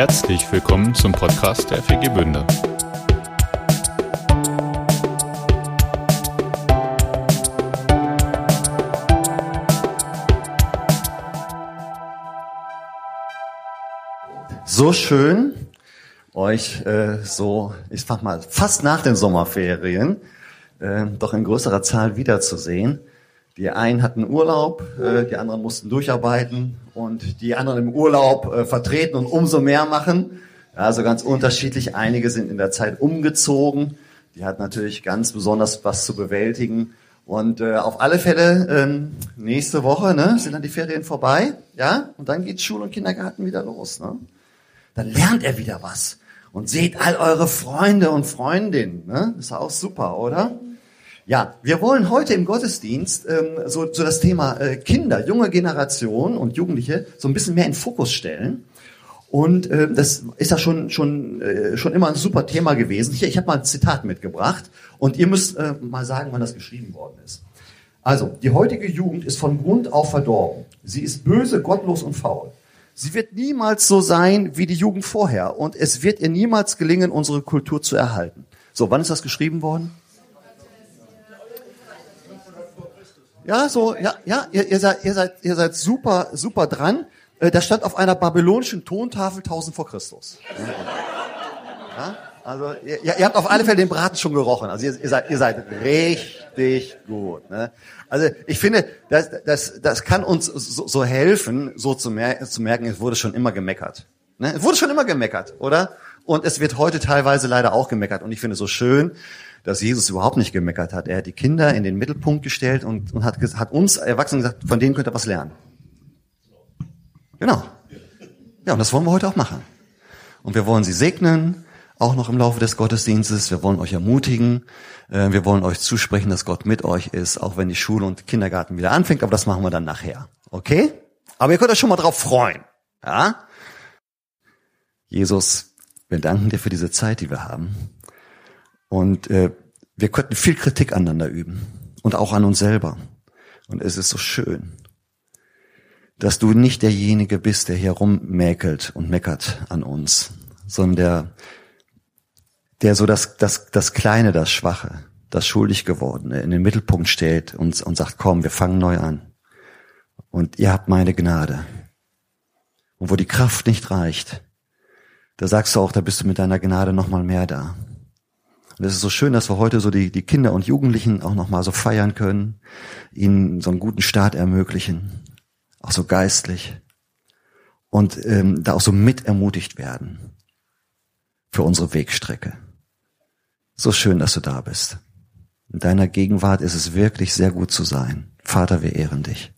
Herzlich willkommen zum Podcast der FG Bünde. So schön, euch äh, so, ich sag mal, fast nach den Sommerferien äh, doch in größerer Zahl wiederzusehen. Die einen hatten Urlaub, äh, die anderen mussten durcharbeiten und die anderen im Urlaub äh, vertreten und umso mehr machen. Also ganz unterschiedlich. Einige sind in der Zeit umgezogen. Die hat natürlich ganz besonders was zu bewältigen. Und äh, auf alle Fälle ähm, nächste Woche ne, sind dann die Ferien vorbei, ja, und dann geht Schule und Kindergarten wieder los. Ne? Dann lernt er wieder was und seht all eure Freunde und Freundinnen. Ne? Ist auch super, oder? Ja, wir wollen heute im Gottesdienst ähm, so, so das Thema äh, Kinder, junge Generation und Jugendliche so ein bisschen mehr in Fokus stellen. Und äh, das ist ja schon schon äh, schon immer ein super Thema gewesen. Hier, ich habe mal ein Zitat mitgebracht und ihr müsst äh, mal sagen, wann das geschrieben worden ist. Also, die heutige Jugend ist von Grund auf verdorben. Sie ist böse, gottlos und faul. Sie wird niemals so sein wie die Jugend vorher und es wird ihr niemals gelingen, unsere Kultur zu erhalten. So, wann ist das geschrieben worden? Ja, so, ja, ja, ihr, ihr, seid, ihr, seid, ihr seid super, super dran. Äh, das stand auf einer babylonischen Tontafel 1000 vor Christus. Ja, also ihr, ihr habt auf alle Fälle den Braten schon gerochen. Also ihr, ihr, seid, ihr seid richtig gut. Ne? Also ich finde, das, das, das kann uns so, so helfen, so zu, mer zu merken, es wurde schon immer gemeckert. Ne? Es wurde schon immer gemeckert, oder? Und es wird heute teilweise leider auch gemeckert. Und ich finde es so schön, dass Jesus überhaupt nicht gemeckert hat. Er hat die Kinder in den Mittelpunkt gestellt und, und hat, hat uns Erwachsenen gesagt, von denen könnt ihr was lernen. Genau. Ja, und das wollen wir heute auch machen. Und wir wollen sie segnen, auch noch im Laufe des Gottesdienstes. Wir wollen euch ermutigen. Äh, wir wollen euch zusprechen, dass Gott mit euch ist, auch wenn die Schule und Kindergarten wieder anfängt. Aber das machen wir dann nachher. Okay? Aber ihr könnt euch schon mal drauf freuen. Ja? Jesus, wir danken dir für diese Zeit, die wir haben. Und äh, wir könnten viel Kritik aneinander üben und auch an uns selber. Und es ist so schön, dass du nicht derjenige bist, der hier rummäkelt und meckert an uns, sondern der, der so das, das, das Kleine, das Schwache, das schuldig gewordene in den Mittelpunkt stellt und, und sagt, komm, wir fangen neu an. Und ihr habt meine Gnade. Und wo die Kraft nicht reicht, da sagst du auch, da bist du mit deiner Gnade nochmal mehr da. Und es ist so schön, dass wir heute so die, die Kinder und Jugendlichen auch nochmal so feiern können, ihnen so einen guten Start ermöglichen, auch so geistlich und ähm, da auch so mit ermutigt werden für unsere Wegstrecke. So schön, dass du da bist. In deiner Gegenwart ist es wirklich sehr gut zu sein. Vater, wir ehren dich.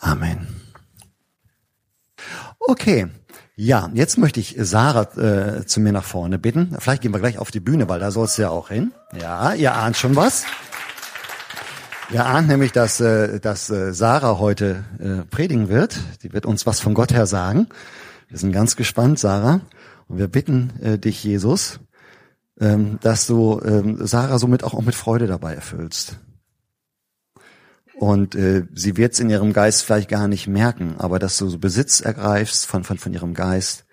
Amen. Okay. Ja, jetzt möchte ich Sarah äh, zu mir nach vorne bitten. Vielleicht gehen wir gleich auf die Bühne, weil da soll es ja auch hin. Ja, ihr ahnt schon was. Ihr ahnt nämlich, dass, äh, dass äh, Sarah heute äh, predigen wird. Die wird uns was von Gott her sagen. Wir sind ganz gespannt, Sarah. Und wir bitten äh, dich, Jesus, ähm, dass du ähm, Sarah somit auch, auch mit Freude dabei erfüllst. Und äh, sie wird es in ihrem Geist vielleicht gar nicht merken, aber dass du so Besitz ergreifst von, von, von ihrem Geist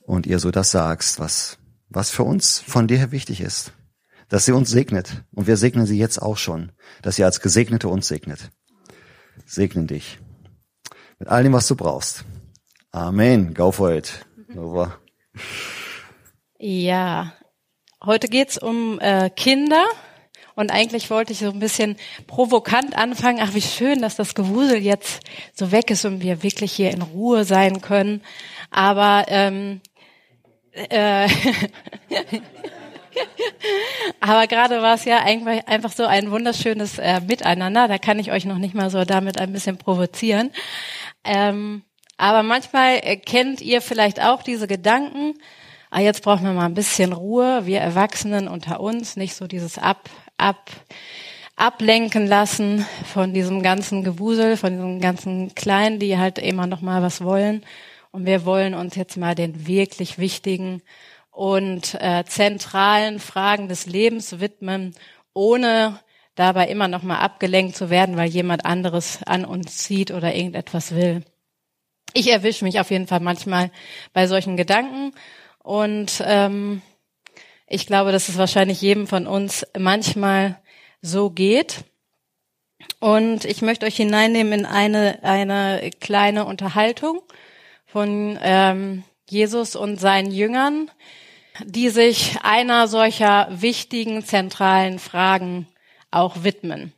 und ihr so das sagst, was, was für uns von dir her wichtig ist. Dass sie uns segnet. Und wir segnen sie jetzt auch schon, dass sie als Gesegnete uns segnet. Segnen dich. Mit all dem, was du brauchst. Amen. Go for it. Over. Ja, heute geht's um äh, Kinder und eigentlich wollte ich so ein bisschen provokant anfangen. Ach, wie schön, dass das Gewusel jetzt so weg ist und wir wirklich hier in Ruhe sein können. Aber ähm, äh, Aber gerade war es ja einfach so ein wunderschönes äh, Miteinander. Da kann ich euch noch nicht mal so damit ein bisschen provozieren. Ähm, aber manchmal kennt ihr vielleicht auch diese Gedanken. Ah, jetzt brauchen wir mal ein bisschen Ruhe. Wir Erwachsenen unter uns, nicht so dieses Ab, ab, ablenken lassen von diesem ganzen Gewusel, von diesem ganzen Kleinen, die halt immer noch mal was wollen. Und wir wollen uns jetzt mal den wirklich wichtigen und äh, zentralen Fragen des Lebens widmen, ohne dabei immer noch mal abgelenkt zu werden, weil jemand anderes an uns zieht oder irgendetwas will. Ich erwische mich auf jeden Fall manchmal bei solchen Gedanken und ähm, ich glaube, dass es wahrscheinlich jedem von uns manchmal so geht. Und ich möchte euch hineinnehmen in eine, eine kleine Unterhaltung von ähm, Jesus und seinen Jüngern, die sich einer solcher wichtigen, zentralen Fragen auch widmen.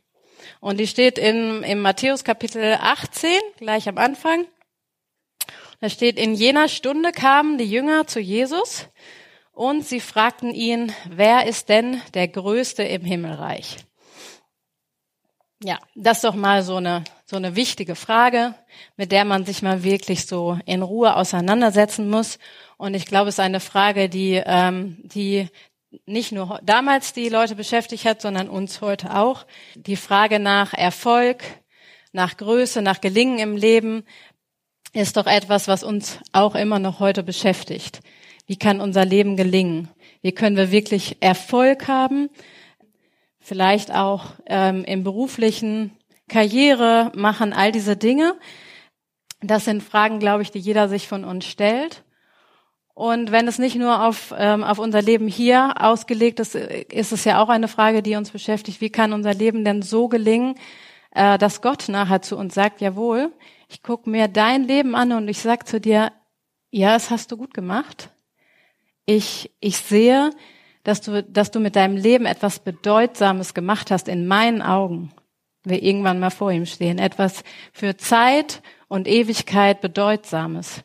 Und die steht in, im Matthäus Kapitel 18, gleich am Anfang. Da steht, in jener Stunde kamen die Jünger zu Jesus und sie fragten ihn, wer ist denn der Größte im Himmelreich? Ja, das ist doch mal so eine, so eine wichtige Frage, mit der man sich mal wirklich so in Ruhe auseinandersetzen muss. Und ich glaube, es ist eine Frage, die, ähm, die nicht nur damals die Leute beschäftigt hat, sondern uns heute auch. Die Frage nach Erfolg, nach Größe, nach Gelingen im Leben ist doch etwas, was uns auch immer noch heute beschäftigt. Wie kann unser Leben gelingen? Wie können wir wirklich Erfolg haben? Vielleicht auch ähm, im beruflichen Karriere machen, all diese Dinge. Das sind Fragen, glaube ich, die jeder sich von uns stellt. Und wenn es nicht nur auf, ähm, auf unser Leben hier ausgelegt ist, ist es ja auch eine Frage, die uns beschäftigt. Wie kann unser Leben denn so gelingen, äh, dass Gott nachher zu uns sagt, jawohl, ich gucke mir dein Leben an und ich sag zu dir, ja, es hast du gut gemacht. Ich, ich sehe, dass du, dass du mit deinem Leben etwas Bedeutsames gemacht hast in meinen Augen. Wir irgendwann mal vor ihm stehen. Etwas für Zeit und Ewigkeit Bedeutsames.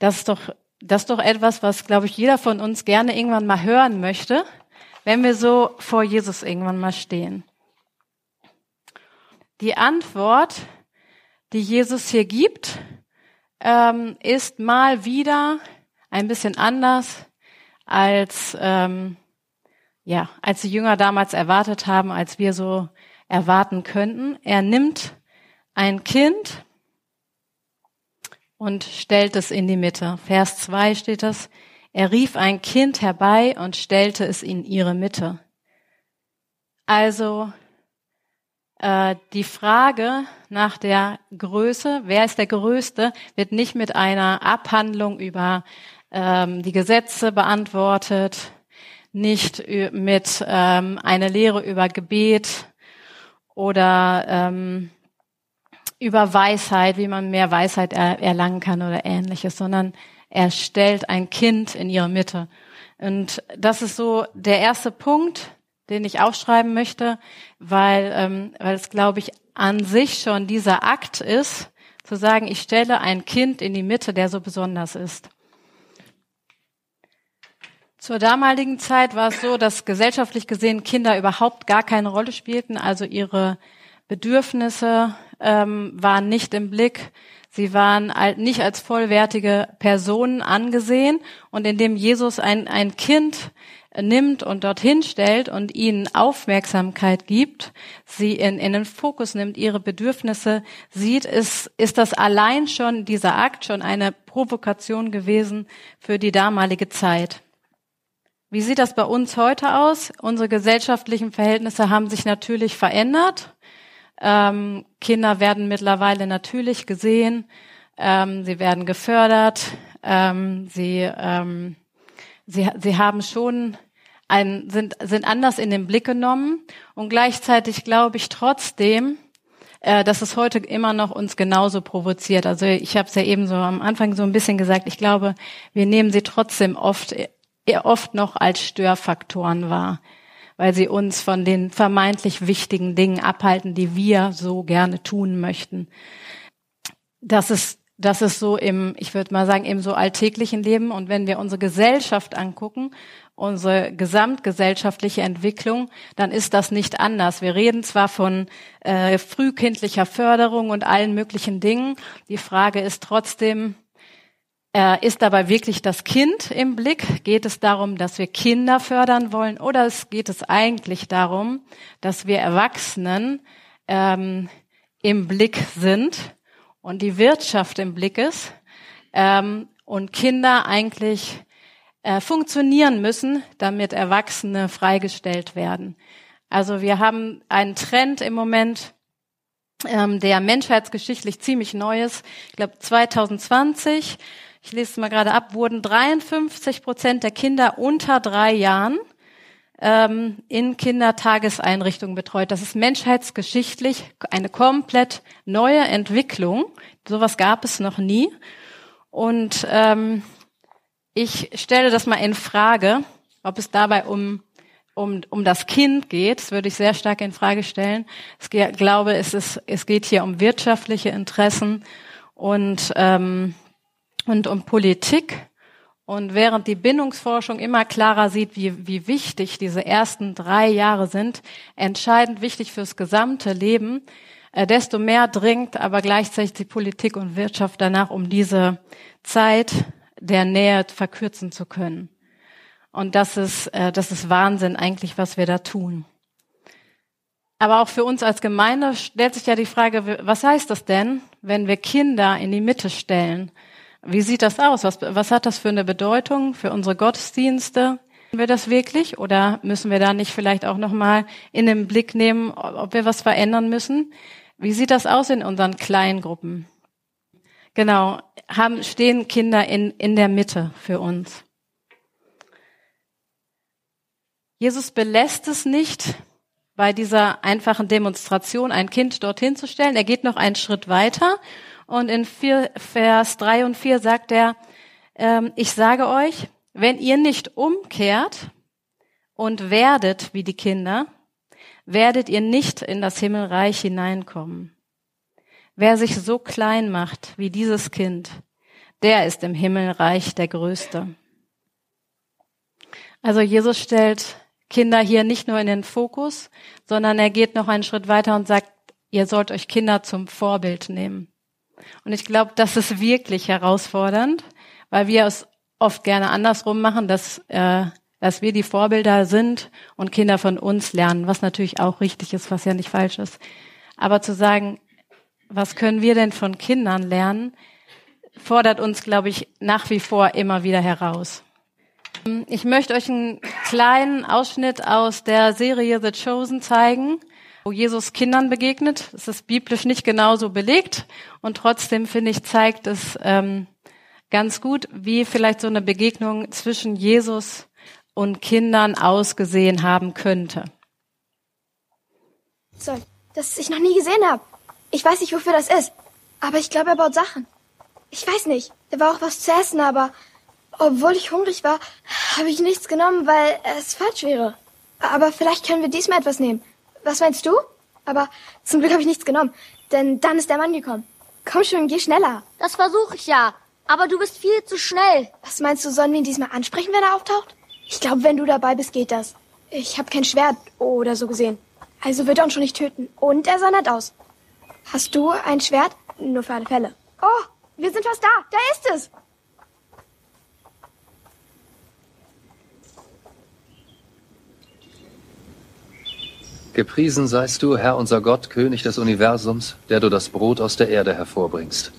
Das ist doch, das ist doch etwas, was, glaube ich, jeder von uns gerne irgendwann mal hören möchte, wenn wir so vor Jesus irgendwann mal stehen. Die Antwort, die Jesus hier gibt, ähm, ist mal wieder ein bisschen anders als ähm, ja als die Jünger damals erwartet haben, als wir so erwarten könnten. Er nimmt ein Kind und stellt es in die Mitte. Vers 2 steht das. Er rief ein Kind herbei und stellte es in ihre Mitte. Also äh, die Frage nach der Größe, wer ist der Größte, wird nicht mit einer Abhandlung über ähm, die Gesetze beantwortet, nicht mit ähm, einer Lehre über Gebet oder ähm, über Weisheit, wie man mehr Weisheit er erlangen kann oder ähnliches, sondern er stellt ein Kind in ihre Mitte. Und das ist so der erste Punkt, den ich aufschreiben möchte, weil, ähm, weil es, glaube ich, an sich schon dieser Akt ist, zu sagen, ich stelle ein Kind in die Mitte, der so besonders ist. Zur damaligen Zeit war es so, dass gesellschaftlich gesehen Kinder überhaupt gar keine Rolle spielten, also ihre Bedürfnisse ähm, waren nicht im Blick. Sie waren nicht als vollwertige Personen angesehen. Und indem Jesus ein, ein Kind nimmt und dorthin stellt und ihnen Aufmerksamkeit gibt, sie in, in den Fokus nimmt, ihre Bedürfnisse sieht, ist, ist das allein schon, dieser Akt schon eine Provokation gewesen für die damalige Zeit. Wie sieht das bei uns heute aus? Unsere gesellschaftlichen Verhältnisse haben sich natürlich verändert. Ähm, Kinder werden mittlerweile natürlich gesehen, ähm, sie werden gefördert, ähm, sie, ähm, sie, sie haben schon ein, sind, sind anders in den Blick genommen und gleichzeitig glaube ich trotzdem, äh, dass es heute immer noch uns genauso provoziert. Also ich habe es ja eben so am Anfang so ein bisschen gesagt, ich glaube, wir nehmen sie trotzdem oft oft noch als Störfaktoren wahr, weil sie uns von den vermeintlich wichtigen Dingen abhalten, die wir so gerne tun möchten. Das ist das ist so im, ich würde mal sagen, im so alltäglichen Leben. Und wenn wir unsere Gesellschaft angucken, unsere gesamtgesellschaftliche Entwicklung, dann ist das nicht anders. Wir reden zwar von äh, frühkindlicher Förderung und allen möglichen Dingen. Die Frage ist trotzdem, ist dabei wirklich das Kind im Blick? Geht es darum, dass wir Kinder fördern wollen oder es geht es eigentlich darum, dass wir Erwachsenen ähm, im Blick sind und die Wirtschaft im Blick ist ähm, und Kinder eigentlich äh, funktionieren müssen, damit Erwachsene freigestellt werden. Also wir haben einen Trend im Moment, ähm, der menschheitsgeschichtlich ziemlich neu ist. Ich glaube 2020, ich lese es mal gerade ab, wurden 53 Prozent der Kinder unter drei Jahren ähm, in Kindertageseinrichtungen betreut. Das ist menschheitsgeschichtlich eine komplett neue Entwicklung. Sowas gab es noch nie. Und ähm, ich stelle das mal in Frage, ob es dabei um um, um das Kind geht, das würde ich sehr stark in Frage stellen. Ich glaube, es, ist, es geht hier um wirtschaftliche Interessen und, ähm, und um Politik. Und während die Bindungsforschung immer klarer sieht, wie, wie wichtig diese ersten drei Jahre sind, entscheidend wichtig fürs gesamte Leben, äh, desto mehr dringt aber gleichzeitig die Politik und Wirtschaft danach, um diese Zeit der Nähe verkürzen zu können. Und das ist, äh, das ist Wahnsinn eigentlich, was wir da tun. Aber auch für uns als Gemeinde stellt sich ja die Frage, was heißt das denn, wenn wir Kinder in die Mitte stellen? Wie sieht das aus? Was, was hat das für eine Bedeutung für unsere Gottesdienste? Wir das wirklich oder müssen wir da nicht vielleicht auch nochmal in den Blick nehmen, ob wir was verändern müssen? Wie sieht das aus in unseren Kleingruppen? Genau, haben, stehen Kinder in, in der Mitte für uns. Jesus belässt es nicht, bei dieser einfachen Demonstration ein Kind dorthin zu stellen. Er geht noch einen Schritt weiter und in vier, Vers drei und vier sagt er, ähm, ich sage euch, wenn ihr nicht umkehrt und werdet wie die Kinder, werdet ihr nicht in das Himmelreich hineinkommen. Wer sich so klein macht wie dieses Kind, der ist im Himmelreich der Größte. Also Jesus stellt Kinder hier nicht nur in den Fokus, sondern er geht noch einen Schritt weiter und sagt, ihr sollt euch Kinder zum Vorbild nehmen. Und ich glaube, das ist wirklich herausfordernd, weil wir es oft gerne andersrum machen, dass, äh, dass wir die Vorbilder sind und Kinder von uns lernen, was natürlich auch richtig ist, was ja nicht falsch ist. Aber zu sagen, was können wir denn von Kindern lernen, fordert uns, glaube ich, nach wie vor immer wieder heraus. Ich möchte euch einen kleinen Ausschnitt aus der Serie The Chosen zeigen, wo Jesus Kindern begegnet. Es ist biblisch nicht genauso belegt und trotzdem finde ich zeigt es ähm, ganz gut, wie vielleicht so eine Begegnung zwischen Jesus und Kindern ausgesehen haben könnte. So, das ich noch nie gesehen habe. Ich weiß nicht, wofür das ist, aber ich glaube, er baut Sachen. Ich weiß nicht. Da war auch was zu essen, aber obwohl ich hungrig war, habe ich nichts genommen, weil es falsch wäre. Aber vielleicht können wir diesmal etwas nehmen. Was meinst du? Aber zum Glück habe ich nichts genommen, denn dann ist der Mann gekommen. Komm schon, geh schneller. Das versuche ich ja, aber du bist viel zu schnell. Was meinst du, sollen wir ihn diesmal ansprechen, wenn er auftaucht? Ich glaube, wenn du dabei bist, geht das. Ich habe kein Schwert oder so gesehen. Also wird er uns schon nicht töten. Und er sah nett aus. Hast du ein Schwert? Nur für alle Fälle. Oh, wir sind fast da. Da ist es. Gepriesen seist du, Herr unser Gott, König des Universums, der du das Brot aus der Erde hervorbringst.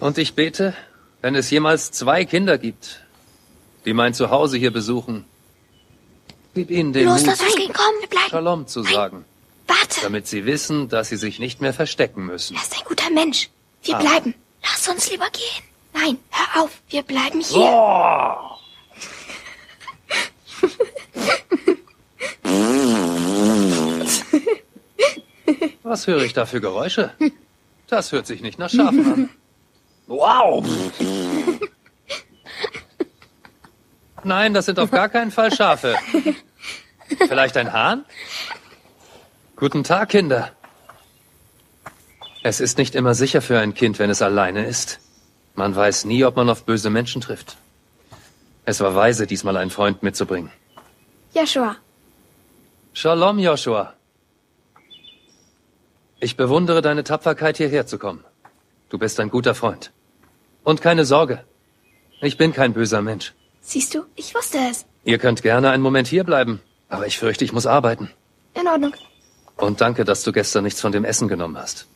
Und ich bete, wenn es jemals zwei Kinder gibt, die mein Zuhause hier besuchen, gib ihnen den Los, Mut. Shalom zu sagen, Warte, damit sie wissen, dass sie sich nicht mehr verstecken müssen. er ist ein guter Mensch. Wir Ah. bleiben. Lass uns lieber gehen. Nein, hör auf, wir bleiben hier. Oh! Was höre ich da für Geräusche? Das hört sich nicht nach Schafen an. Wow! Nein, das sind auf gar keinen Fall Schafe. Vielleicht ein Hahn? Guten Tag, Kinder. Es ist nicht immer sicher für ein Kind, wenn es alleine ist. Man weiß nie, ob man auf böse Menschen trifft. Es war weise, diesmal einen Freund mitzubringen. Joshua, Shalom, Joshua. Ich bewundere deine Tapferkeit, hierher zu kommen. Du bist ein guter Freund. Und keine Sorge. Ich bin kein böser Mensch. siehst du, ich wusste es. Ihr könnt gerne einen Moment hierbleiben, aber ich fürchte, ich muss arbeiten. In Ordnung. Und danke, dass du gestern nichts von dem Essen genommen hast.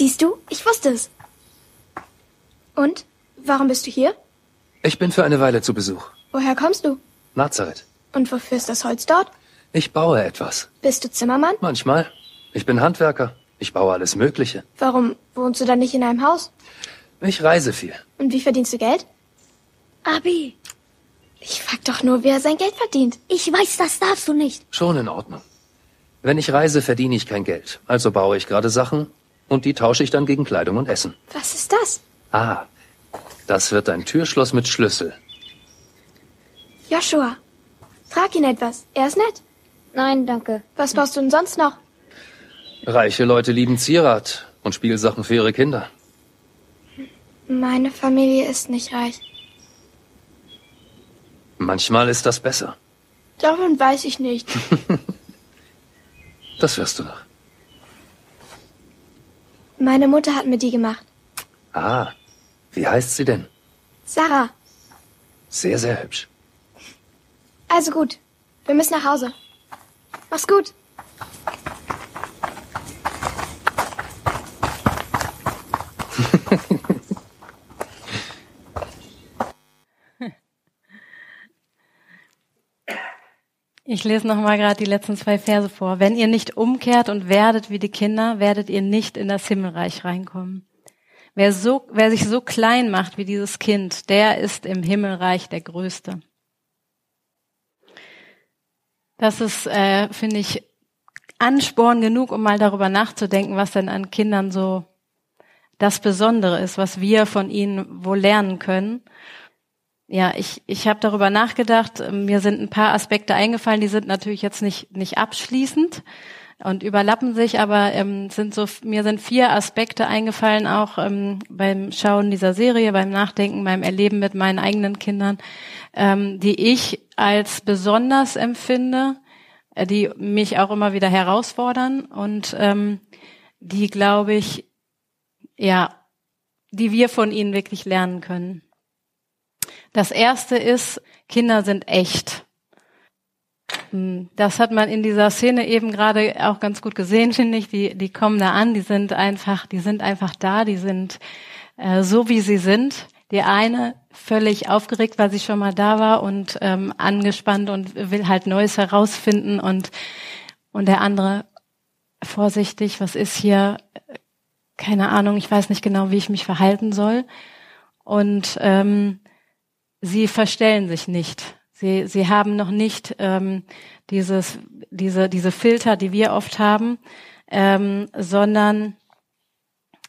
Siehst du, ich wusste es. Und? Warum bist du hier? Ich bin für eine Weile zu Besuch. Woher kommst du? Nazareth. Und wofür ist das Holz dort? Ich baue etwas. Bist du Zimmermann? Manchmal. Ich bin Handwerker. Ich baue alles Mögliche. Warum wohnst du dann nicht in einem Haus? Ich reise viel. Und wie verdienst du Geld? Abi, Ich frag doch nur, wer sein Geld verdient. ich weiß, das darfst du nicht. Schon in Ordnung. Wenn ich reise, verdiene ich kein Geld. Also baue ich gerade Sachen und die tausche ich dann gegen Kleidung und Essen. Was ist das? Ah, das wird ein Türschloss mit Schlüssel. Joshua. Frag ihn etwas. Er ist nett. Nein, danke. Was baust du denn sonst noch? Reiche Leute lieben Zierat und Spielsachen für ihre Kinder. Meine Familie ist nicht reich. Manchmal ist das besser. Davon weiß ich nicht. Das wirst du noch. Meine Mutter hat mir die gemacht. Ah, wie heißt sie denn? Sarah. Sehr, sehr hübsch. Also gut. Wir müssen nach Hause. Mach's gut. Ich lese noch mal gerade die letzten zwei Verse vor. Wenn ihr nicht umkehrt und werdet wie die Kinder, werdet ihr nicht in das Himmelreich reinkommen. Wer so, wer sich so klein macht wie dieses Kind, der ist im Himmelreich der Größte. Das ist, äh, finde ich, Ansporn genug, um mal darüber nachzudenken, was denn an Kindern so das Besondere ist, was wir von ihnen wohl lernen können. Ja, ich, ich habe darüber nachgedacht. Mir sind ein paar Aspekte eingefallen, die sind natürlich jetzt nicht, nicht abschließend und überlappen sich, aber ähm, sind so, mir sind vier Aspekte eingefallen, auch ähm, beim Schauen dieser Serie, beim Nachdenken, beim Erleben mit meinen eigenen Kindern, ähm, die ich als besonders empfinde, äh, die mich auch immer wieder herausfordern und ähm, die, glaube ich, ja, die wir von ihnen wirklich lernen können. Das erste ist, Kinder sind echt. Hm, Das hat man in dieser Szene eben gerade auch ganz gut gesehen, finde ich. Die, die kommen da an, die sind einfach, die sind einfach da, die sind äh, so wie sie sind. Die eine völlig aufgeregt, weil sie schon mal da war und ähm, angespannt und will halt Neues herausfinden und und der andere vorsichtig, was ist hier? Keine Ahnung, ich weiß nicht genau, wie ich mich verhalten soll. Und ähm, sie verstellen sich nicht. Sie, sie haben noch nicht ähm, dieses, diese, diese Filter, die wir oft haben, ähm, sondern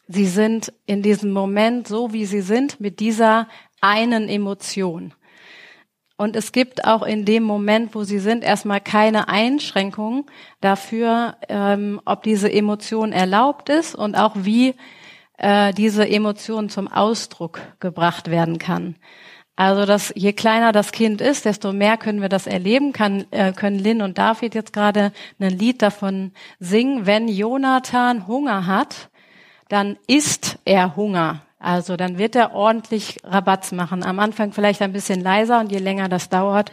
sie sind in diesem Moment so, wie sie sind, mit dieser einen Emotion. Und es gibt auch in dem Moment, wo sie sind, erstmal keine Einschränkung dafür, ähm, ob diese Emotion erlaubt ist und auch wie äh, diese Emotion zum Ausdruck gebracht werden kann. Also, dass je kleiner das Kind ist, desto mehr können wir das erleben. Kann, äh, können Lynn und David jetzt gerade ein Lied davon singen. Wenn Jonathan Hunger hat, dann isst er Hunger. Also dann wird er ordentlich Rabatz machen. Am Anfang vielleicht ein bisschen leiser und je länger das dauert,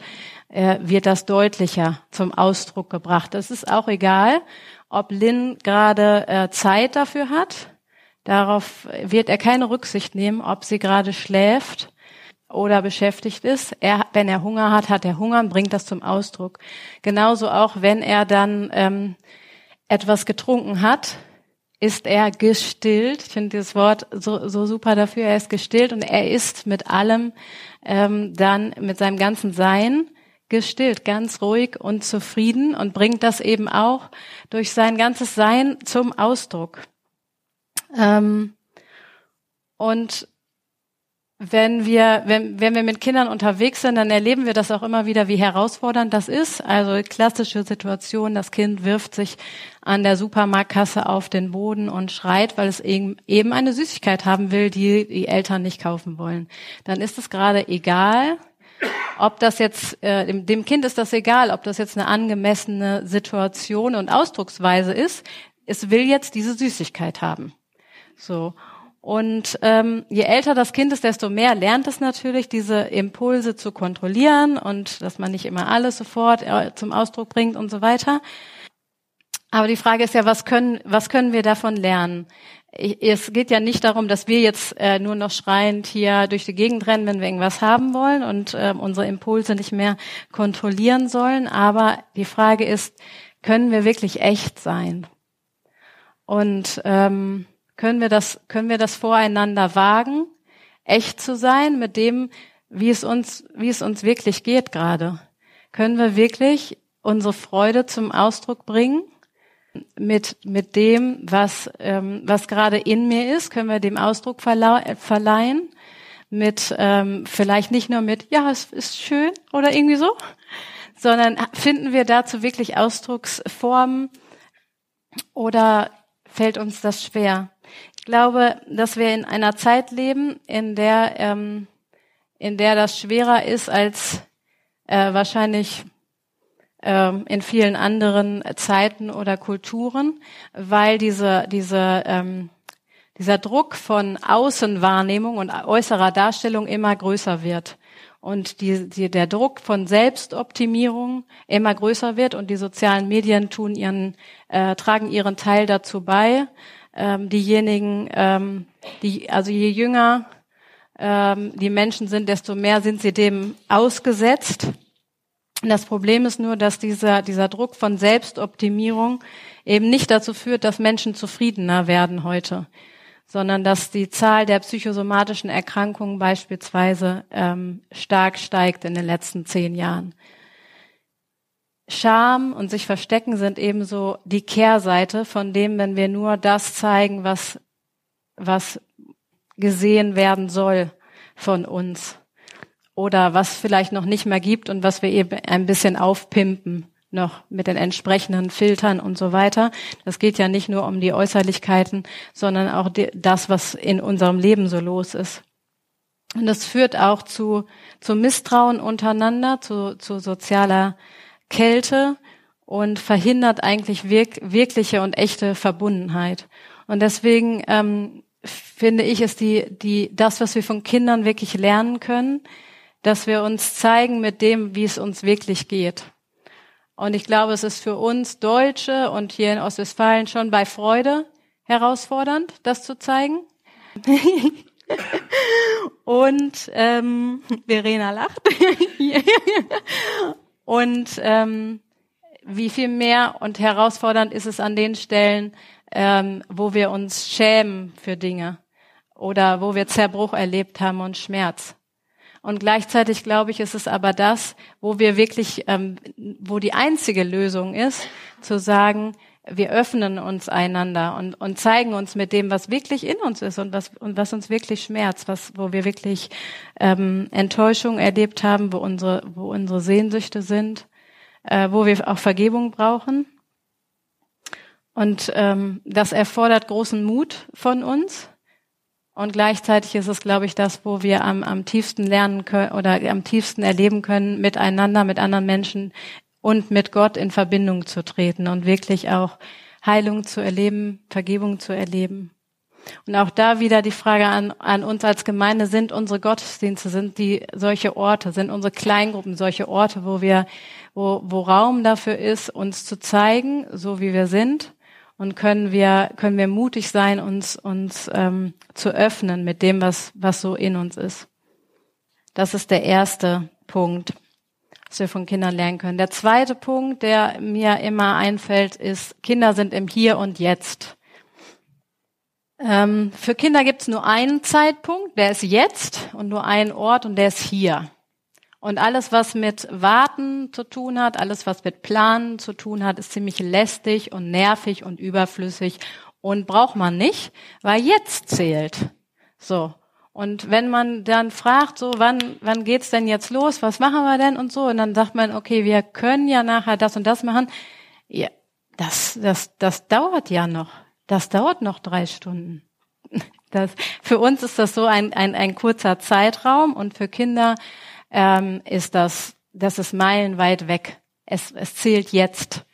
äh, wird das deutlicher zum Ausdruck gebracht. Es ist auch egal, ob Lynn gerade äh, Zeit dafür hat. Darauf wird er keine Rücksicht nehmen, ob sie gerade schläft oder beschäftigt ist. Er, wenn er Hunger hat, hat er Hunger und bringt das zum Ausdruck. Genauso auch, wenn er dann ähm, etwas getrunken hat, ist er gestillt. Ich finde dieses Wort so, so super dafür. Er ist gestillt und er ist mit allem ähm, dann mit seinem ganzen Sein gestillt, ganz ruhig und zufrieden und bringt das eben auch durch sein ganzes Sein zum Ausdruck. Ähm, und wenn wir, wenn, wenn wir mit Kindern unterwegs sind, dann erleben wir das auch immer wieder, wie herausfordernd das ist. Also klassische Situation, das Kind wirft sich an der Supermarktkasse auf den Boden und schreit, weil es eben eine Süßigkeit haben will, die die Eltern nicht kaufen wollen. Dann ist es gerade egal, ob das jetzt, äh, dem, dem Kind ist das egal, ob das jetzt eine angemessene Situation und Ausdrucksweise ist. Es will jetzt diese Süßigkeit haben. So. Und ähm, je älter das Kind ist, desto mehr lernt es natürlich, diese Impulse zu kontrollieren und dass man nicht immer alles sofort äh, zum Ausdruck bringt und so weiter. Aber die Frage ist ja, was können, was können wir davon lernen? es geht ja nicht darum, dass wir jetzt äh, nur noch schreiend hier durch die Gegend rennen, wenn wir irgendwas haben wollen und äh, unsere Impulse nicht mehr kontrollieren sollen. Aber die Frage ist, können wir wirklich echt sein? Und ähm, können wir das, können wir das voreinander wagen, echt zu sein mit dem, wie es uns, wie es uns wirklich geht gerade? Können wir wirklich unsere Freude zum Ausdruck bringen? mit, mit dem, was, ähm, was gerade in mir ist, können wir dem Ausdruck verleihen. Mit ähm, vielleicht nicht nur mit, ja, es ist schön oder irgendwie so, sondern finden wir dazu wirklich Ausdrucksformen oder fällt uns das schwer? Ich glaube, dass wir in einer Zeit leben, in der, ähm, in der das schwerer ist als äh, wahrscheinlich ähm, in vielen anderen Zeiten oder Kulturen, weil diese, diese, ähm, dieser Druck von Außenwahrnehmung und äußerer Darstellung immer größer wird und die, die, der Druck von Selbstoptimierung immer größer wird und die sozialen Medien tun ihren, äh, tragen ihren Teil dazu bei. Ähm, diejenigen, ähm, die, also je jünger ähm, die Menschen sind, desto mehr sind sie dem ausgesetzt. Das Problem ist nur, dass dieser, dieser Druck von Selbstoptimierung eben nicht dazu führt, dass Menschen zufriedener werden heute, sondern dass die Zahl der psychosomatischen Erkrankungen beispielsweise ähm, stark steigt in den letzten zehn Jahren. Scham und sich verstecken sind ebenso die Kehrseite von dem, wenn wir nur das zeigen, was, was gesehen werden soll von uns oder was vielleicht noch nicht mehr gibt und was wir eben ein bisschen aufpimpen noch mit den entsprechenden Filtern und so weiter. Das geht ja nicht nur um die Äußerlichkeiten, sondern auch die, das, was in unserem Leben so los ist. Und das führt auch zu, zu Misstrauen untereinander, zu, zu sozialer Kälte und verhindert eigentlich wirk, wirkliche und echte Verbundenheit. Und deswegen ähm, finde ich, ist die, die, das, was wir von Kindern wirklich lernen können, dass wir uns zeigen mit dem, wie es uns wirklich geht. Und ich glaube, es ist für uns Deutsche und hier in Ostwestfalen schon bei Freude herausfordernd, das zu zeigen. und ähm, Verena lacht. und ähm, wie viel mehr und herausfordernd ist es an den Stellen, ähm, wo wir uns schämen für Dinge oder wo wir Zerbruch erlebt haben und Schmerz. Und gleichzeitig glaube ich, ist es aber das, wo wir wirklich, ähm, wo die einzige Lösung ist, zu sagen, wir öffnen uns einander und, und zeigen uns mit dem, was wirklich in uns ist und was, und was uns wirklich schmerzt, was, wo wir wirklich ähm, Enttäuschung erlebt haben, wo unsere, wo unsere Sehnsüchte sind, äh, wo wir auch Vergebung brauchen. Und ähm, das erfordert großen Mut von uns. Und gleichzeitig ist es, glaube ich, das, wo wir am, am tiefsten lernen können oder am tiefsten erleben können, miteinander, mit anderen Menschen und mit Gott in Verbindung zu treten und wirklich auch Heilung zu erleben, Vergebung zu erleben. Und auch da wieder die Frage an, an uns als Gemeinde, sind unsere Gottesdienste, sind die solche Orte, sind unsere Kleingruppen solche Orte, wo wir, wo, wo Raum dafür ist, uns zu zeigen, so wie wir sind und können wir können wir mutig sein, uns uns ähm, zu öffnen mit dem, was was so in uns ist. Das ist der erste Punkt, was wir von Kindern lernen können. Der zweite Punkt, der mir immer einfällt, ist: Kinder sind im Hier und Jetzt. Ähm, für Kinder gibt es nur einen Zeitpunkt, der ist jetzt, und nur einen Ort, und der ist hier. Und alles, was mit Warten zu tun hat, alles, was mit Planen zu tun hat, ist ziemlich lästig und nervig und überflüssig und braucht man nicht, weil jetzt zählt. So. Und wenn man dann fragt, so, wann, wann geht's denn jetzt los? Was machen wir denn und so? Und dann sagt man, okay, wir können ja nachher das und das machen. Ja, das, das, das dauert ja noch. Das dauert noch drei Stunden. Das, für uns ist das so ein, ein, ein kurzer Zeitraum und für Kinder ähm, ist das, das ist meilenweit weg. Es, es zählt jetzt.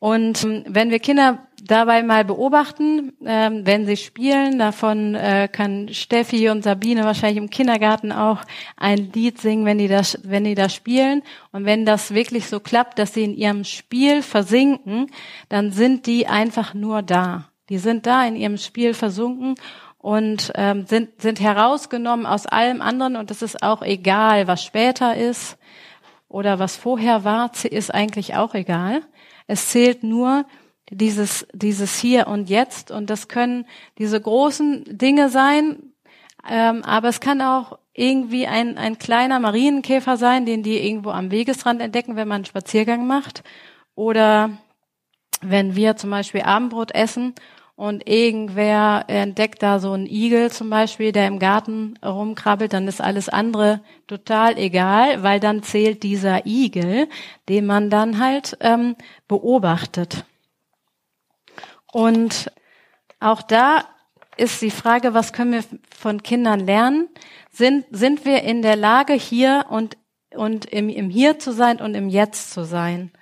Und ähm, wenn wir Kinder dabei mal beobachten, ähm, wenn sie spielen, davon äh, kann Steffi und Sabine wahrscheinlich im Kindergarten auch ein Lied singen, wenn die das, wenn die das spielen. Und wenn das wirklich so klappt, dass sie in ihrem Spiel versinken, dann sind die einfach nur da. Die sind da in ihrem Spiel versunken und ähm, sind, sind herausgenommen aus allem anderen und es ist auch egal, was später ist oder was vorher war, ist eigentlich auch egal. Es zählt nur dieses, dieses Hier und Jetzt und das können diese großen Dinge sein, ähm, aber es kann auch irgendwie ein, ein kleiner Marienkäfer sein, den die irgendwo am Wegesrand entdecken, wenn man einen Spaziergang macht. Oder wenn wir zum Beispiel Abendbrot essen und irgendwer entdeckt da so einen Igel zum Beispiel, der im Garten rumkrabbelt, dann ist alles andere total egal, weil dann zählt dieser Igel, den man dann halt ähm, beobachtet. Und auch da ist die Frage, was können wir von Kindern lernen? Sind, sind wir in der Lage, hier und, und im, im Hier zu sein und im Jetzt zu sein?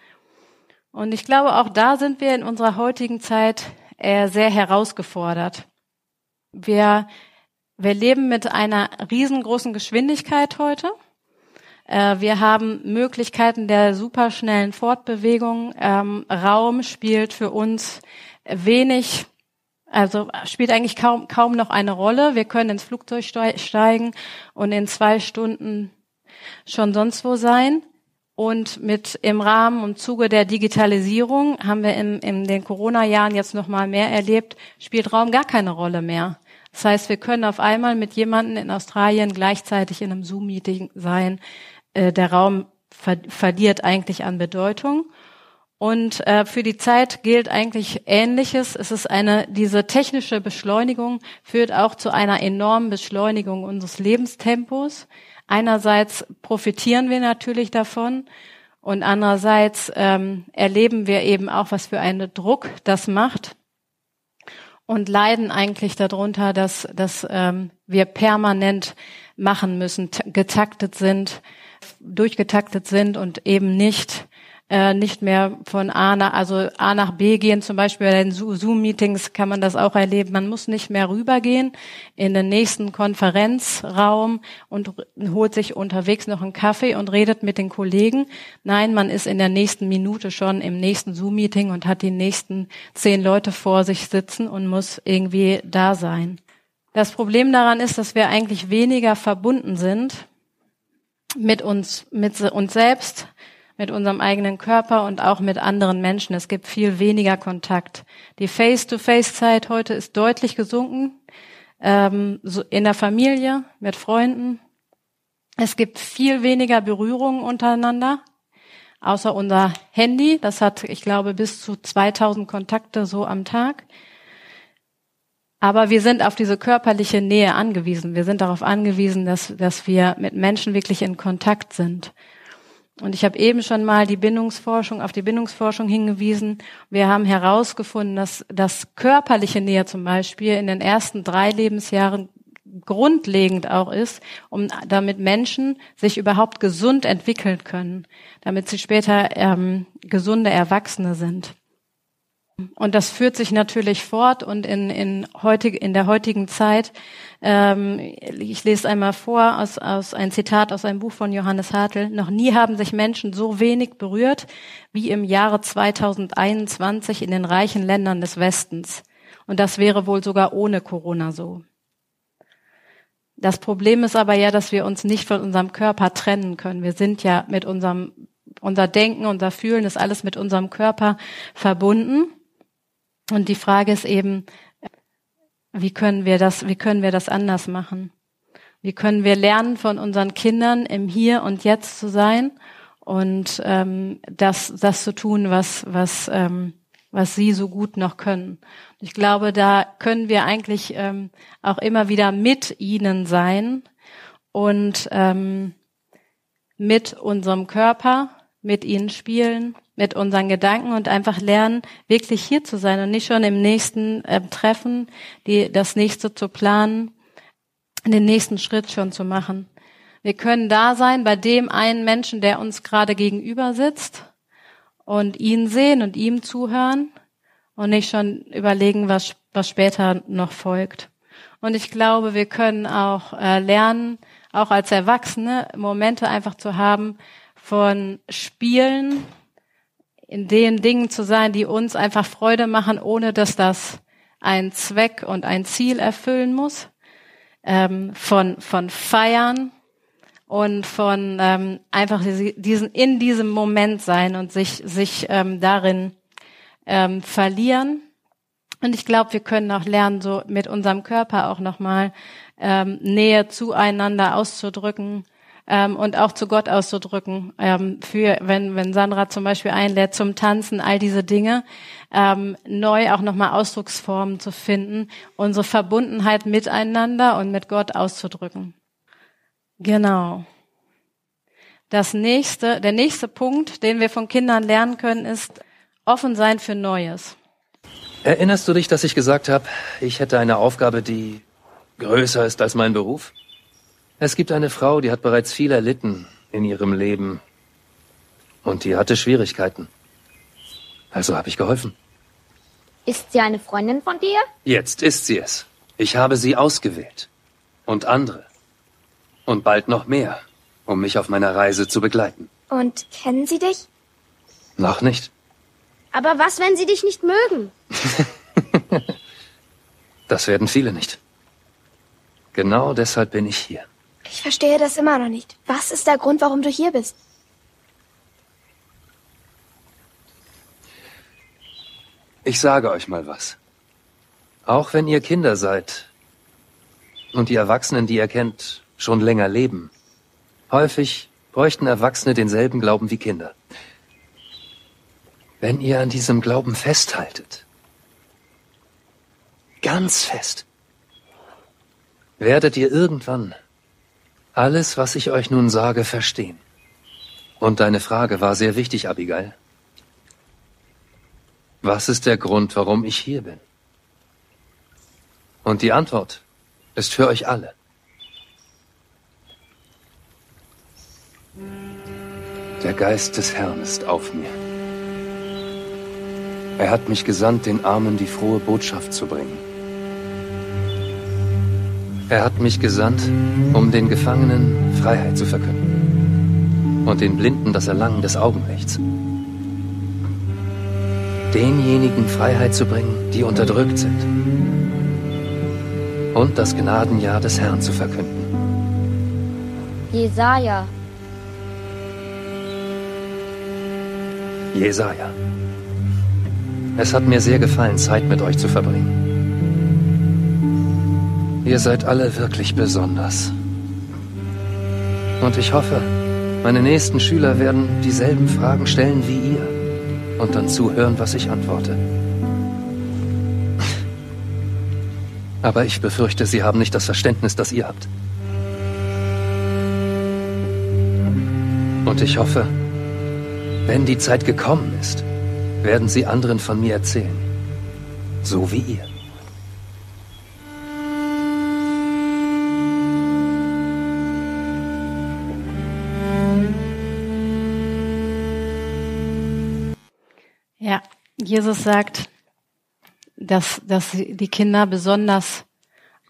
Und ich glaube, auch da sind wir in unserer heutigen Zeit äh, sehr herausgefordert. Wir, wir leben mit einer riesengroßen Geschwindigkeit heute. Äh, wir haben Möglichkeiten der superschnellen Fortbewegung. Ähm, Raum spielt für uns wenig, also spielt eigentlich kaum, kaum noch eine Rolle. Wir können ins Flugzeug steigen und in zwei Stunden schon sonst wo sein. Und mit im Rahmen und Zuge der Digitalisierung haben wir in, in den Corona-Jahren jetzt noch mal mehr erlebt, spielt Raum gar keine Rolle mehr. Das heißt, wir können auf einmal mit jemandem in Australien gleichzeitig in einem Zoom-Meeting sein. Äh, der Raum ver verliert eigentlich an Bedeutung. Und äh, für die Zeit gilt eigentlich Ähnliches. Es ist eine, diese technische Beschleunigung führt auch zu einer enormen Beschleunigung unseres Lebenstempos. Einerseits profitieren wir natürlich davon und andererseits ähm, erleben wir eben auch, was für einen Druck das macht und leiden eigentlich darunter, dass, dass ähm, wir permanent machen müssen, getaktet sind, durchgetaktet sind und eben nicht äh, nicht mehr von A nach, also A nach B gehen, zum Beispiel bei den Zoom-Meetings kann man das auch erleben. Man muss nicht mehr rübergehen in den nächsten Konferenzraum und holt sich unterwegs noch einen Kaffee und redet mit den Kollegen. Nein, man ist in der nächsten Minute schon im nächsten Zoom-Meeting und hat die nächsten zehn Leute vor sich sitzen und muss irgendwie da sein. Das Problem daran ist, dass wir eigentlich weniger verbunden sind mit uns, mit uns selbst, mit unserem eigenen Körper und auch mit anderen Menschen. Es gibt viel weniger Kontakt. Die Face-to-Face-Zeit heute ist deutlich gesunken. Ähm, so in der Familie, mit Freunden. Es gibt viel weniger Berührungen untereinander, außer unser Handy. Das hat, ich glaube, bis zu 2000 Kontakte so am Tag. Aber wir sind auf diese körperliche Nähe angewiesen. Wir sind darauf angewiesen, dass, dass wir mit Menschen wirklich in Kontakt sind. Und ich habe eben schon mal die Bindungsforschung auf die Bindungsforschung hingewiesen. Wir haben herausgefunden, dass das körperliche Nähe zum Beispiel in den ersten drei Lebensjahren grundlegend auch ist, um damit Menschen sich überhaupt gesund entwickeln können, damit sie später ähm, gesunde Erwachsene sind. Und das führt sich natürlich fort und in, in, heutig, in der heutigen Zeit, ähm, ich lese einmal vor aus, aus ein Zitat aus einem Buch von Johannes Hartl, noch nie haben sich Menschen so wenig berührt wie im Jahre 2021 in den reichen Ländern des Westens. Und das wäre wohl sogar ohne Corona so. Das Problem ist aber ja, dass wir uns nicht von unserem Körper trennen können. Wir sind ja mit unserem, unser Denken, unser Fühlen ist alles mit unserem Körper verbunden. Und die Frage ist eben, wie können wir das, wie können wir das anders machen? Wie können wir lernen von unseren Kindern im Hier und Jetzt zu sein und ähm, das, das zu tun, was, was, ähm, was sie so gut noch können. Ich glaube, da können wir eigentlich ähm, auch immer wieder mit ihnen sein und ähm, mit unserem Körper, mit ihnen spielen mit unseren Gedanken und einfach lernen, wirklich hier zu sein und nicht schon im nächsten äh, Treffen die, das nächste zu planen, den nächsten Schritt schon zu machen. Wir können da sein bei dem einen Menschen, der uns gerade gegenüber sitzt und ihn sehen und ihm zuhören und nicht schon überlegen, was, was später noch folgt. Und ich glaube, wir können auch äh, lernen, auch als Erwachsene Momente einfach zu haben von Spielen, in den Dingen zu sein, die uns einfach Freude machen, ohne dass das einen Zweck und ein Ziel erfüllen muss, ähm, von, von Feiern und von ähm, einfach diesen in diesem Moment sein und sich, sich ähm, darin ähm, verlieren. Und ich glaube, wir können auch lernen, so mit unserem Körper auch nochmal ähm, Nähe zueinander auszudrücken ähm, und auch zu Gott auszudrücken. Ähm, für wenn wenn Sandra zum Beispiel einlädt zum Tanzen, all diese Dinge ähm, neu auch nochmal Ausdrucksformen zu finden, unsere Verbundenheit miteinander und mit Gott auszudrücken. Genau. Das nächste, der nächste Punkt, den wir von Kindern lernen können, ist offen sein für Neues. Erinnerst du dich, dass ich gesagt habe, ich hätte eine Aufgabe, die größer ist als mein Beruf? Es gibt eine Frau, die hat bereits viel erlitten in ihrem Leben und die hatte Schwierigkeiten. Also habe ich geholfen. Ist sie eine Freundin von dir? Jetzt ist sie es. Ich habe sie ausgewählt. Und andere. Und bald noch mehr, um mich auf meiner Reise zu begleiten. Und kennen sie dich? Noch nicht. Aber was, wenn sie dich nicht mögen? das werden viele nicht. Genau deshalb bin ich hier. Ich verstehe das immer noch nicht. Was ist der Grund, warum du hier bist? Ich sage euch mal was. Auch wenn ihr Kinder seid und die Erwachsenen, die ihr kennt, schon länger leben, häufig bräuchten Erwachsene denselben Glauben wie Kinder. Wenn ihr an diesem Glauben festhaltet, ganz fest, werdet ihr irgendwann alles, was ich euch nun sage, verstehen. Und deine Frage war sehr wichtig, Abigail. Was ist der Grund, warum ich hier bin? Und die Antwort ist für euch alle. Der Geist des Herrn ist auf mir. Er hat mich gesandt, den Armen die frohe Botschaft zu bringen. Er hat mich gesandt, um den Gefangenen Freiheit zu verkünden und den Blinden das Erlangen des Augenrechts. Denjenigen Freiheit zu bringen, die unterdrückt sind. Und das Gnadenjahr des Herrn zu verkünden. Jesaja. Jesaja. Es hat mir sehr gefallen, Zeit mit euch zu verbringen. Ihr seid alle wirklich besonders. Und ich hoffe, meine nächsten Schüler werden dieselben Fragen stellen wie ihr und dann zuhören, was ich antworte. Aber ich befürchte, sie haben nicht das Verständnis, das ihr habt. Und ich hoffe, wenn die Zeit gekommen ist, werden sie anderen von mir erzählen. So wie ihr. Jesus sagt, dass, dass die Kinder besonders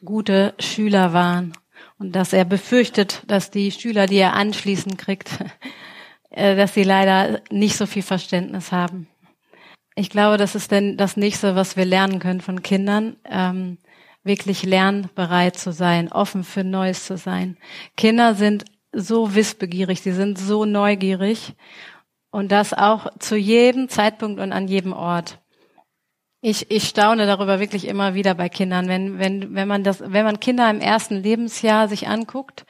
gute Schüler waren und dass er befürchtet, dass die Schüler, die er anschließend kriegt, äh, dass sie leider nicht so viel Verständnis haben. Ich glaube, das ist denn das nächste, was wir lernen können von Kindern, ähm, wirklich lernbereit zu sein, offen für Neues zu sein. Kinder sind so wissbegierig, sie sind so neugierig und das auch zu jedem Zeitpunkt und an jedem Ort. Ich, ich staune darüber wirklich immer wieder bei Kindern, wenn, wenn, wenn man das, wenn man Kinder im ersten Lebensjahr sich anguckt,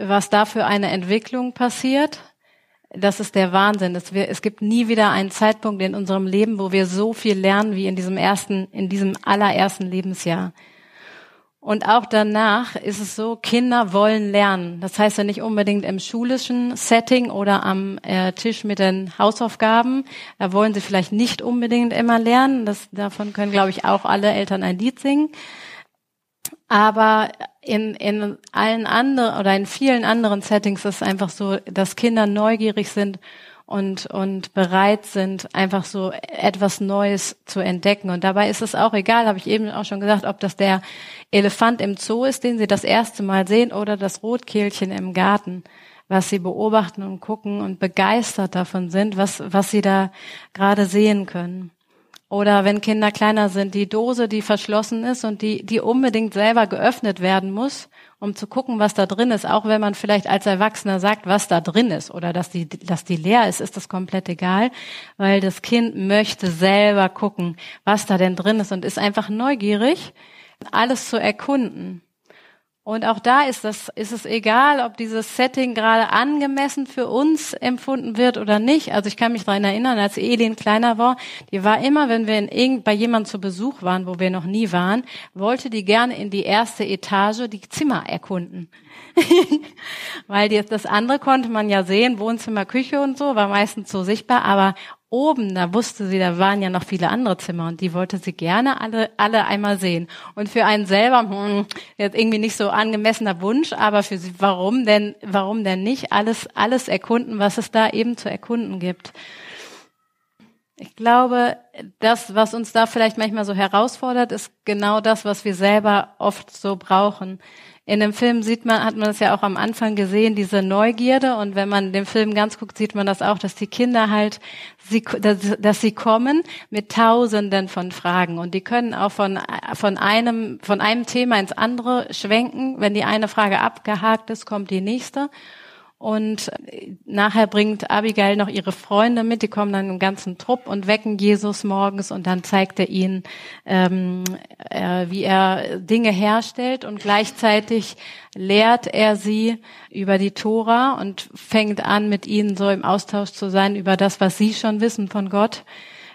was da für eine Entwicklung passiert, das ist der Wahnsinn. Es, wir, es gibt nie wieder einen Zeitpunkt in unserem Leben, wo wir so viel lernen wie in diesem ersten, in diesem allerersten Lebensjahr. Und auch danach ist es so, Kinder wollen lernen. Das heißt ja nicht unbedingt im schulischen Setting oder am äh, Tisch mit den Hausaufgaben. Da wollen sie vielleicht nicht unbedingt immer lernen. Das, davon können, glaube ich, auch alle Eltern ein Lied singen. Aber in, in allen anderen oder in vielen anderen Settings ist es einfach so, dass Kinder neugierig sind und, und bereit sind, einfach so etwas Neues zu entdecken. Und dabei ist es auch egal, habe ich eben auch schon gesagt, ob das der Elefant im Zoo ist, den sie das erste Mal sehen, oder das Rotkehlchen im Garten, was sie beobachten und gucken und begeistert davon sind, was, was sie da gerade sehen können. Oder wenn Kinder kleiner sind, die Dose, die verschlossen ist und die, die unbedingt selber geöffnet werden muss, um zu gucken, was da drin ist. Auch wenn man vielleicht als Erwachsener sagt, was da drin ist oder dass die, dass die leer ist, ist das komplett egal, weil das Kind möchte selber gucken, was da denn drin ist und ist einfach neugierig, alles zu erkunden. Und auch da ist das, ist es egal, ob dieses Setting gerade angemessen für uns empfunden wird oder nicht. Also ich kann mich daran erinnern, als Elin kleiner war, die war immer, wenn wir in irgend, bei jemandem zu Besuch waren, wo wir noch nie waren, wollte die gerne in die erste Etage die Zimmer erkunden. Weil die, das andere konnte man ja sehen, Wohnzimmer, Küche und so, war meistens so sichtbar, aber oben, da wusste sie, da waren ja noch viele andere Zimmer und die wollte sie gerne alle, alle einmal sehen. Und für einen selber, hm, jetzt irgendwie nicht so angemessener Wunsch, aber für sie, warum denn, warum denn nicht alles, alles erkunden, was es da eben zu erkunden gibt? Ich glaube, das, was uns da vielleicht manchmal so herausfordert, ist genau das, was wir selber oft so brauchen. In dem Film sieht man, hat man es ja auch am Anfang gesehen, diese Neugierde. Und wenn man den Film ganz guckt, sieht man das auch, dass die Kinder halt, sie, dass, dass sie kommen mit Tausenden von Fragen. Und die können auch von, von einem, von einem Thema ins andere schwenken. Wenn die eine Frage abgehakt ist, kommt die nächste. Und äh, nachher bringt Abigail noch ihre Freunde mit, die kommen dann im ganzen Trupp und wecken Jesus morgens und dann zeigt er ihnen, ähm, äh, wie er Dinge herstellt und gleichzeitig lehrt er sie über die Tora und fängt an, mit ihnen so im Austausch zu sein über das, was sie schon wissen von Gott.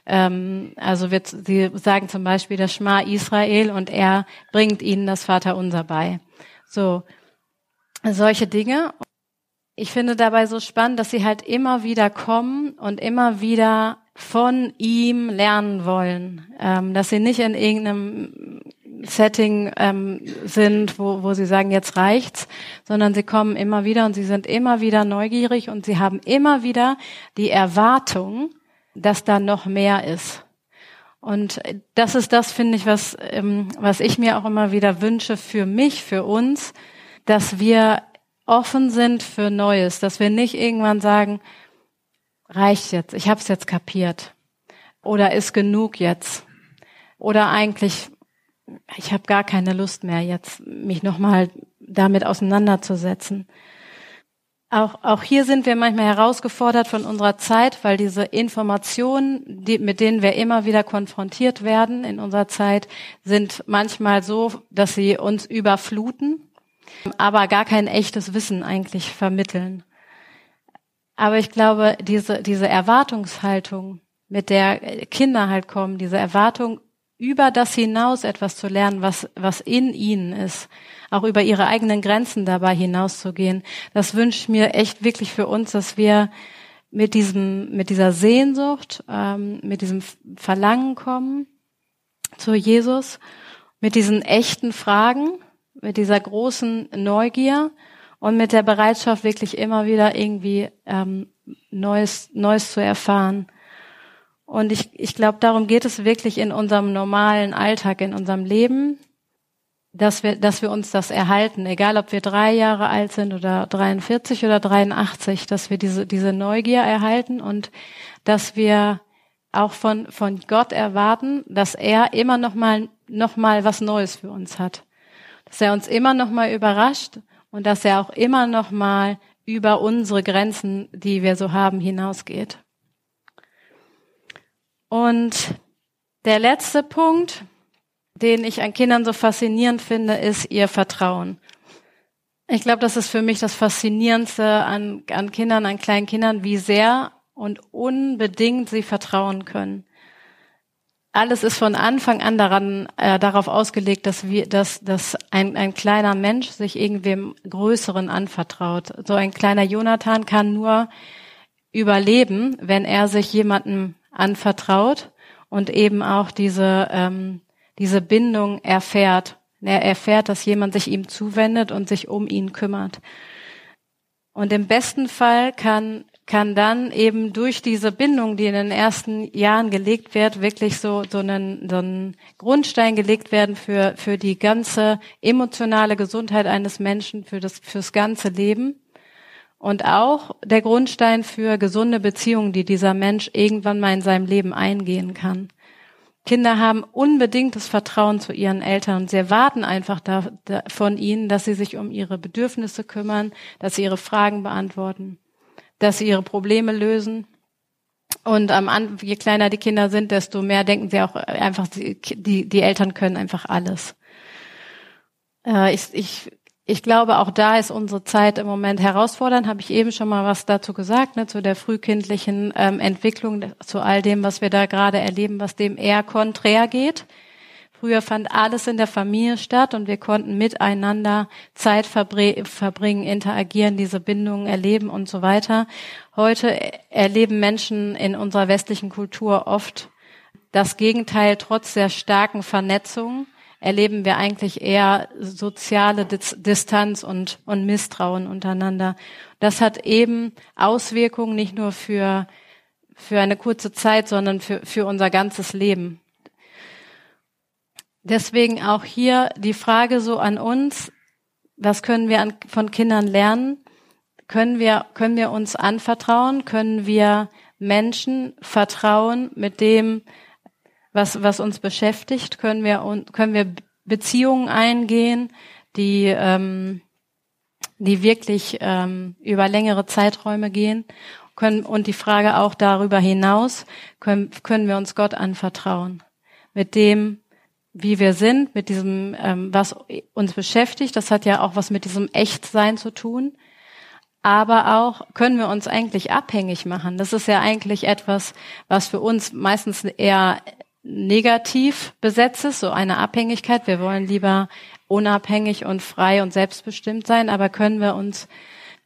Ähm, also wird, sie sagen zum Beispiel das Schma Israel und er bringt ihnen das Vaterunser bei. So, solche Dinge ich finde dabei so spannend, dass sie halt immer wieder kommen und immer wieder von ihm lernen wollen, ähm, dass sie nicht in irgendeinem Setting ähm, sind, wo, wo sie sagen, jetzt reicht's, sondern sie kommen immer wieder und sie sind immer wieder neugierig und sie haben immer wieder die Erwartung, dass da noch mehr ist. Und das ist das, finde ich, was, ähm, was ich mir auch immer wieder wünsche für mich, für uns, dass wir offen sind für Neues, dass wir nicht irgendwann sagen, reicht jetzt, ich habe es jetzt kapiert. Oder ist genug jetzt. Oder eigentlich ich habe gar keine Lust mehr jetzt mich nochmal damit auseinanderzusetzen. Auch, auch hier sind wir manchmal herausgefordert von unserer Zeit, weil diese Informationen, die, mit denen wir immer wieder konfrontiert werden in unserer Zeit, sind manchmal so, dass sie uns überfluten aber gar kein echtes Wissen eigentlich vermitteln. Aber ich glaube, diese, diese Erwartungshaltung, mit der Kinder halt kommen, diese Erwartung, über das hinaus etwas zu lernen, was, was in ihnen ist, auch über ihre eigenen Grenzen dabei hinauszugehen, das wünsche ich mir echt wirklich für uns, dass wir mit diesem, mit dieser Sehnsucht, ähm, mit diesem Verlangen kommen zu Jesus, mit diesen echten Fragen, mit dieser großen Neugier und mit der Bereitschaft, wirklich immer wieder irgendwie ähm, Neues, Neues zu erfahren. Und ich, ich glaube, darum geht es wirklich in unserem normalen Alltag, in unserem Leben, dass wir, dass wir uns das erhalten, egal ob wir drei Jahre alt sind oder 43 oder 83, dass wir diese, diese Neugier erhalten und dass wir auch von, von Gott erwarten, dass er immer noch mal, noch mal was Neues für uns hat dass er uns immer noch mal überrascht und dass er auch immer noch mal über unsere Grenzen, die wir so haben, hinausgeht. Und der letzte Punkt, den ich an Kindern so faszinierend finde, ist ihr Vertrauen. Ich glaube, das ist für mich das Faszinierendste an, an Kindern, an kleinen Kindern, wie sehr und unbedingt sie vertrauen können alles ist von Anfang an daran äh, darauf ausgelegt, dass wir, dass, dass ein, ein kleiner Mensch sich irgendwem Größeren anvertraut. So ein kleiner Jonathan kann nur überleben, wenn er sich jemandem anvertraut und eben auch diese ähm, diese Bindung erfährt. Er erfährt, dass jemand sich ihm zuwendet und sich um ihn kümmert. Und im besten Fall kann kann dann eben durch diese Bindung, die in den ersten Jahren gelegt wird, wirklich so, so einen, so einen Grundstein gelegt werden für, für die ganze emotionale Gesundheit eines Menschen, für das, fürs ganze Leben. Und auch der Grundstein für gesunde Beziehungen, die dieser Mensch irgendwann mal in seinem Leben eingehen kann. Kinder haben unbedingtes Vertrauen zu ihren Eltern. Sie erwarten einfach da, da, von ihnen, dass sie sich um ihre Bedürfnisse kümmern, dass sie ihre Fragen beantworten, dass sie ihre Probleme lösen. Und am je kleiner die Kinder sind, desto mehr denken sie auch einfach, die, die, Eltern können einfach alles. Äh, ich, ich ich glaube, auch da ist unsere Zeit im Moment herausfordernd. Habe ich eben schon mal was dazu gesagt, ne, zu der frühkindlichen ähm, Entwicklung, zu all dem, was wir da gerade erleben, was dem eher konträr geht. Früher fand alles in der Familie statt und wir konnten miteinander Zeit verbringen, interagieren, diese Bindungen erleben und so weiter. Heute erleben Menschen in unserer westlichen Kultur oft das Gegenteil trotz der starken Vernetzung erleben wir eigentlich eher soziale Distanz und, und Misstrauen untereinander. Das hat eben Auswirkungen nicht nur für, für eine kurze Zeit, sondern für, für unser ganzes Leben. Deswegen auch hier die Frage so an uns, was können wir an, von Kindern lernen? Können wir, können wir uns anvertrauen? Können wir Menschen vertrauen mit dem, was, was uns beschäftigt, können wir, können wir Beziehungen eingehen, die, ähm, die wirklich ähm, über längere Zeiträume gehen. Können, und die Frage auch darüber hinaus, können, können wir uns Gott anvertrauen? Mit dem, wie wir sind, mit diesem, ähm, was uns beschäftigt. Das hat ja auch was mit diesem Echtsein zu tun. Aber auch können wir uns eigentlich abhängig machen. Das ist ja eigentlich etwas, was für uns meistens eher negativ besetzt ist, so eine Abhängigkeit. Wir wollen lieber unabhängig und frei und selbstbestimmt sein, aber können wir uns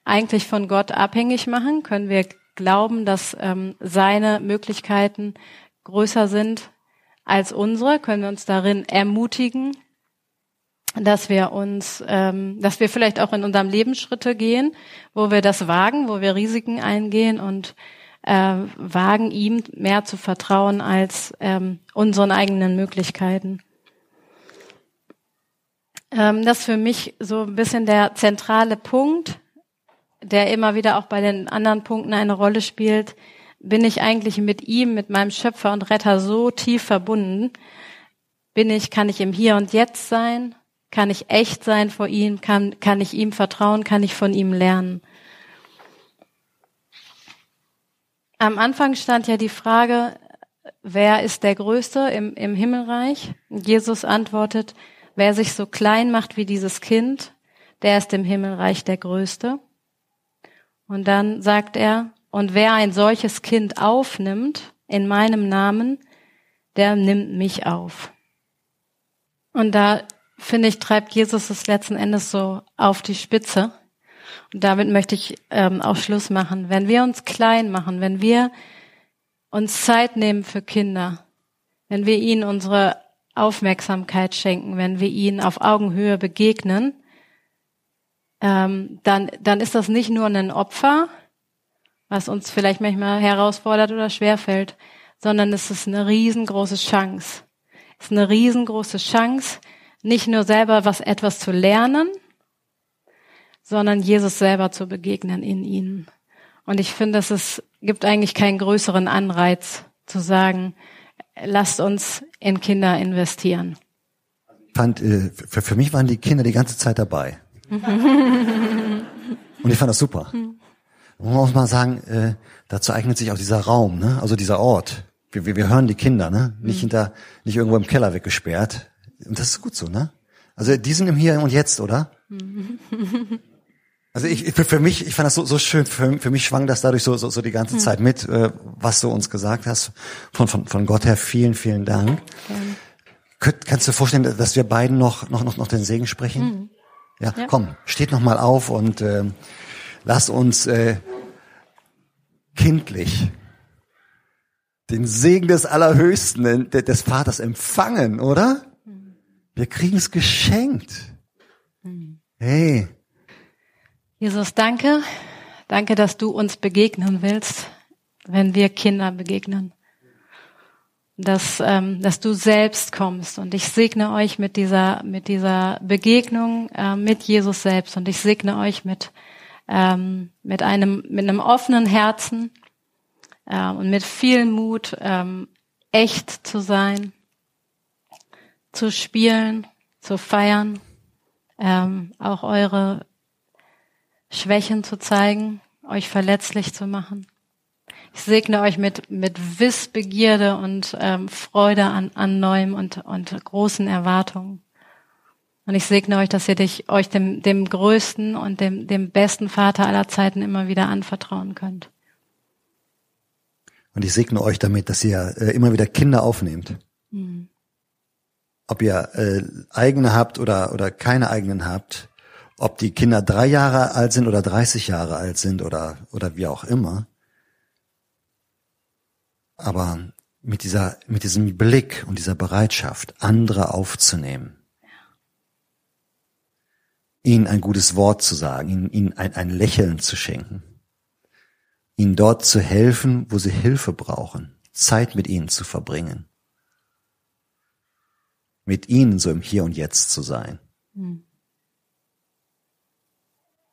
eigentlich von Gott abhängig machen? Können wir glauben, dass ähm, seine Möglichkeiten größer sind als unsere? Können wir uns darin ermutigen, dass wir uns, ähm, dass wir vielleicht auch in unserem Leben Schritte gehen, wo wir das wagen, wo wir Risiken eingehen und äh, wagen, ihm mehr zu vertrauen als ähm, unseren eigenen Möglichkeiten. Ähm, das ist für mich so ein bisschen der zentrale Punkt, der immer wieder auch bei den anderen Punkten eine Rolle spielt. Bin ich eigentlich mit ihm, mit meinem Schöpfer und Retter so tief verbunden? Bin ich, kann ich im Hier und Jetzt sein? Kann ich echt sein vor ihm? Kann, kann ich ihm vertrauen? Kann ich von ihm lernen? Am Anfang stand ja die Frage, wer ist der Größte im, im Himmelreich? Jesus antwortet, wer sich so klein macht wie dieses Kind, der ist im Himmelreich der Größte. Und dann sagt er, und wer ein solches Kind aufnimmt in meinem Namen, der nimmt mich auf. Und da finde ich, treibt Jesus es letzten Endes so auf die Spitze. Und damit möchte ich ähm, auch Schluss machen. Wenn wir uns klein machen, wenn wir uns Zeit nehmen für Kinder, wenn wir ihnen unsere Aufmerksamkeit schenken, wenn wir ihnen auf Augenhöhe begegnen, ähm, dann, dann ist das nicht nur ein Opfer, was uns vielleicht manchmal herausfordert oder schwerfällt, sondern es ist eine riesengroße Chance. Es ist eine riesengroße Chance, nicht nur selber was etwas zu lernen, sondern Jesus selber zu begegnen in ihnen. Und ich finde, dass es gibt eigentlich keinen größeren Anreiz zu sagen, lasst uns in Kinder investieren. Ich fand, äh, für, für mich waren die Kinder die ganze Zeit dabei. Und ich fand das super. Man muss mal sagen, äh, dazu eignet sich auch dieser Raum, ne? also dieser Ort. Wir, wir, wir hören die Kinder, ne? nicht hinter, nicht irgendwo im Keller weggesperrt. Und das ist gut so, ne? Also die sind im Hier und Jetzt, oder? Also ich, für, für mich, ich fand das so, so schön, für, für mich schwang das dadurch so, so, so die ganze hm. Zeit mit, äh, was du uns gesagt hast. Von, von, von Gott her vielen, vielen Dank. Könnt, kannst du dir vorstellen, dass wir beiden noch, noch, noch, noch den Segen sprechen? Hm. Ja, ja, komm, steht noch mal auf und äh, lass uns äh, kindlich den Segen des Allerhöchsten, des Vaters empfangen, oder? Wir kriegen es geschenkt. Hey, Jesus, danke. Danke, dass du uns begegnen willst, wenn wir Kinder begegnen. Dass, ähm, dass du selbst kommst. Und ich segne euch mit dieser, mit dieser Begegnung äh, mit Jesus selbst. Und ich segne euch mit, ähm, mit einem, mit einem offenen Herzen äh, und mit viel Mut, ähm, echt zu sein, zu spielen, zu feiern, ähm, auch eure Schwächen zu zeigen, euch verletzlich zu machen. Ich segne euch mit, mit Wissbegierde und ähm, Freude an, an Neuem und, und großen Erwartungen. Und ich segne euch, dass ihr dich, euch dem, dem größten und dem, dem besten Vater aller Zeiten immer wieder anvertrauen könnt. Und ich segne euch damit, dass ihr äh, immer wieder Kinder aufnehmt. Mhm. Ob ihr äh, eigene habt oder, oder keine eigenen habt, ob die Kinder drei Jahre alt sind oder 30 Jahre alt sind oder, oder wie auch immer. Aber mit dieser, mit diesem Blick und dieser Bereitschaft, andere aufzunehmen, ihnen ein gutes Wort zu sagen, ihnen, ihnen ein, ein Lächeln zu schenken, ihnen dort zu helfen, wo sie Hilfe brauchen, Zeit mit ihnen zu verbringen, mit ihnen so im Hier und Jetzt zu sein. Mhm.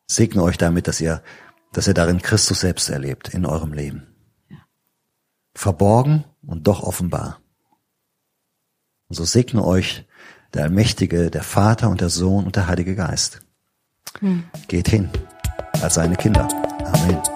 Segne euch damit, dass ihr, dass ihr darin Christus selbst erlebt in eurem Leben. Verborgen und doch offenbar. Und so segne euch der Allmächtige, der Vater und der Sohn und der Heilige Geist. Hm. Geht hin als seine Kinder. Amen.